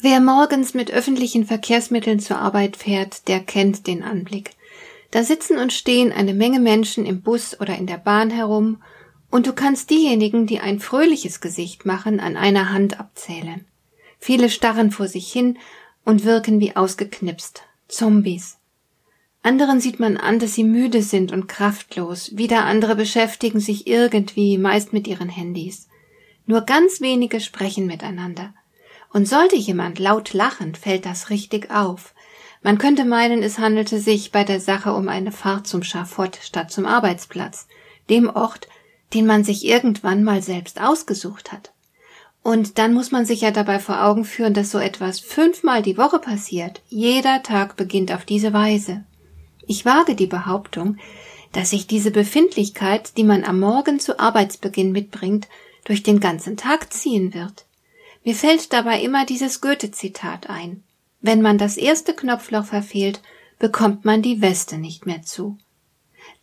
Wer morgens mit öffentlichen Verkehrsmitteln zur Arbeit fährt, der kennt den Anblick. Da sitzen und stehen eine Menge Menschen im Bus oder in der Bahn herum, und du kannst diejenigen, die ein fröhliches Gesicht machen, an einer Hand abzählen. Viele starren vor sich hin und wirken wie ausgeknipst, Zombies. Anderen sieht man an, dass sie müde sind und kraftlos, wieder andere beschäftigen sich irgendwie, meist mit ihren Handys. Nur ganz wenige sprechen miteinander. Und sollte jemand laut lachen, fällt das richtig auf. Man könnte meinen, es handelte sich bei der Sache um eine Fahrt zum Schafott statt zum Arbeitsplatz, dem Ort, den man sich irgendwann mal selbst ausgesucht hat. Und dann muss man sich ja dabei vor Augen führen, dass so etwas fünfmal die Woche passiert. Jeder Tag beginnt auf diese Weise. Ich wage die Behauptung, dass sich diese Befindlichkeit, die man am Morgen zu Arbeitsbeginn mitbringt, durch den ganzen Tag ziehen wird. Mir fällt dabei immer dieses Goethe-Zitat ein. Wenn man das erste Knopfloch verfehlt, bekommt man die Weste nicht mehr zu.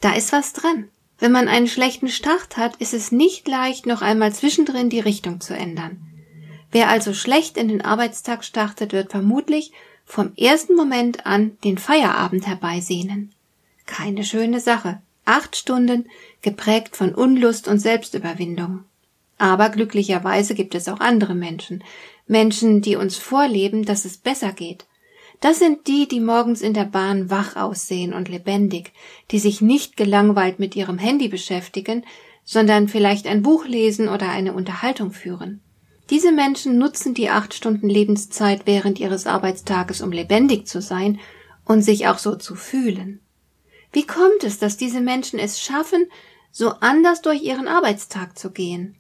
Da ist was dran. Wenn man einen schlechten Start hat, ist es nicht leicht, noch einmal zwischendrin die Richtung zu ändern. Wer also schlecht in den Arbeitstag startet, wird vermutlich vom ersten Moment an den Feierabend herbeisehnen. Keine schöne Sache. Acht Stunden, geprägt von Unlust und Selbstüberwindung. Aber glücklicherweise gibt es auch andere Menschen, Menschen, die uns vorleben, dass es besser geht. Das sind die, die morgens in der Bahn wach aussehen und lebendig, die sich nicht gelangweilt mit ihrem Handy beschäftigen, sondern vielleicht ein Buch lesen oder eine Unterhaltung führen. Diese Menschen nutzen die acht Stunden Lebenszeit während ihres Arbeitstages, um lebendig zu sein und sich auch so zu fühlen. Wie kommt es, dass diese Menschen es schaffen, so anders durch ihren Arbeitstag zu gehen?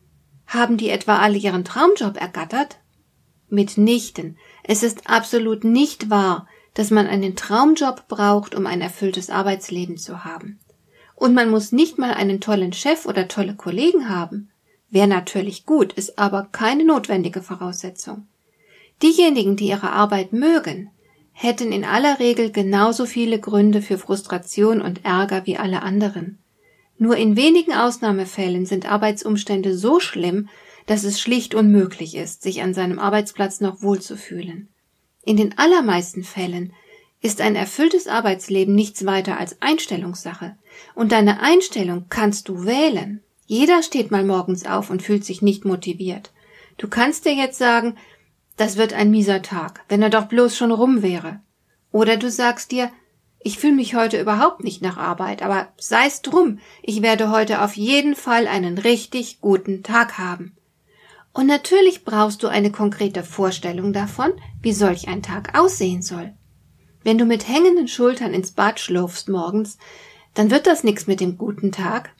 Haben die etwa alle ihren Traumjob ergattert? Mitnichten. Es ist absolut nicht wahr, dass man einen Traumjob braucht, um ein erfülltes Arbeitsleben zu haben. Und man muss nicht mal einen tollen Chef oder tolle Kollegen haben. Wäre natürlich gut, ist aber keine notwendige Voraussetzung. Diejenigen, die ihre Arbeit mögen, hätten in aller Regel genauso viele Gründe für Frustration und Ärger wie alle anderen. Nur in wenigen Ausnahmefällen sind Arbeitsumstände so schlimm, dass es schlicht unmöglich ist, sich an seinem Arbeitsplatz noch wohlzufühlen. In den allermeisten Fällen ist ein erfülltes Arbeitsleben nichts weiter als Einstellungssache, und deine Einstellung kannst du wählen. Jeder steht mal morgens auf und fühlt sich nicht motiviert. Du kannst dir jetzt sagen, das wird ein mieser Tag, wenn er doch bloß schon rum wäre. Oder du sagst dir, ich fühle mich heute überhaupt nicht nach Arbeit, aber sei's drum, ich werde heute auf jeden Fall einen richtig guten Tag haben. Und natürlich brauchst du eine konkrete Vorstellung davon, wie solch ein Tag aussehen soll. Wenn du mit hängenden Schultern ins Bad schlurfst morgens, dann wird das nix mit dem guten Tag.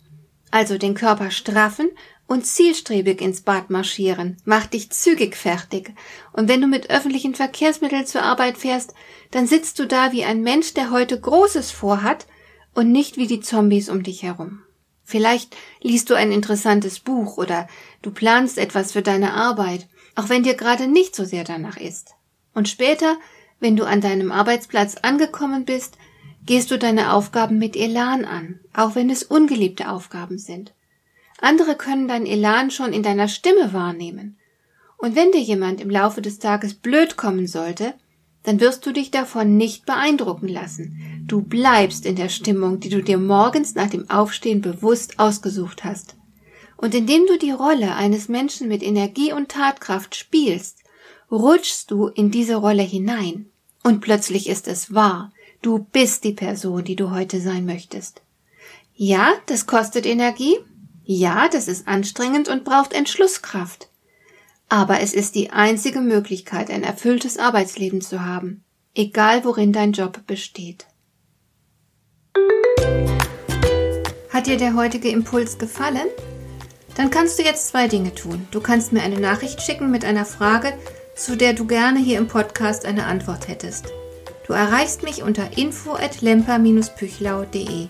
Also den Körper straffen und zielstrebig ins Bad marschieren. Mach dich zügig fertig. Und wenn du mit öffentlichen Verkehrsmitteln zur Arbeit fährst, dann sitzt du da wie ein Mensch, der heute Großes vorhat und nicht wie die Zombies um dich herum. Vielleicht liest du ein interessantes Buch oder du planst etwas für deine Arbeit, auch wenn dir gerade nicht so sehr danach ist. Und später, wenn du an deinem Arbeitsplatz angekommen bist, gehst du deine Aufgaben mit Elan an, auch wenn es ungeliebte Aufgaben sind. Andere können dein Elan schon in deiner Stimme wahrnehmen. Und wenn dir jemand im Laufe des Tages blöd kommen sollte, dann wirst du dich davon nicht beeindrucken lassen. Du bleibst in der Stimmung, die du dir morgens nach dem Aufstehen bewusst ausgesucht hast. Und indem du die Rolle eines Menschen mit Energie und Tatkraft spielst, rutschst du in diese Rolle hinein. Und plötzlich ist es wahr. Du bist die Person, die du heute sein möchtest. Ja, das kostet Energie, ja, das ist anstrengend und braucht Entschlusskraft. Aber es ist die einzige Möglichkeit, ein erfülltes Arbeitsleben zu haben, egal worin dein Job besteht. Hat dir der heutige Impuls gefallen? Dann kannst du jetzt zwei Dinge tun. Du kannst mir eine Nachricht schicken mit einer Frage, zu der du gerne hier im Podcast eine Antwort hättest. Du erreichst mich unter info at lemper-püchlau.de.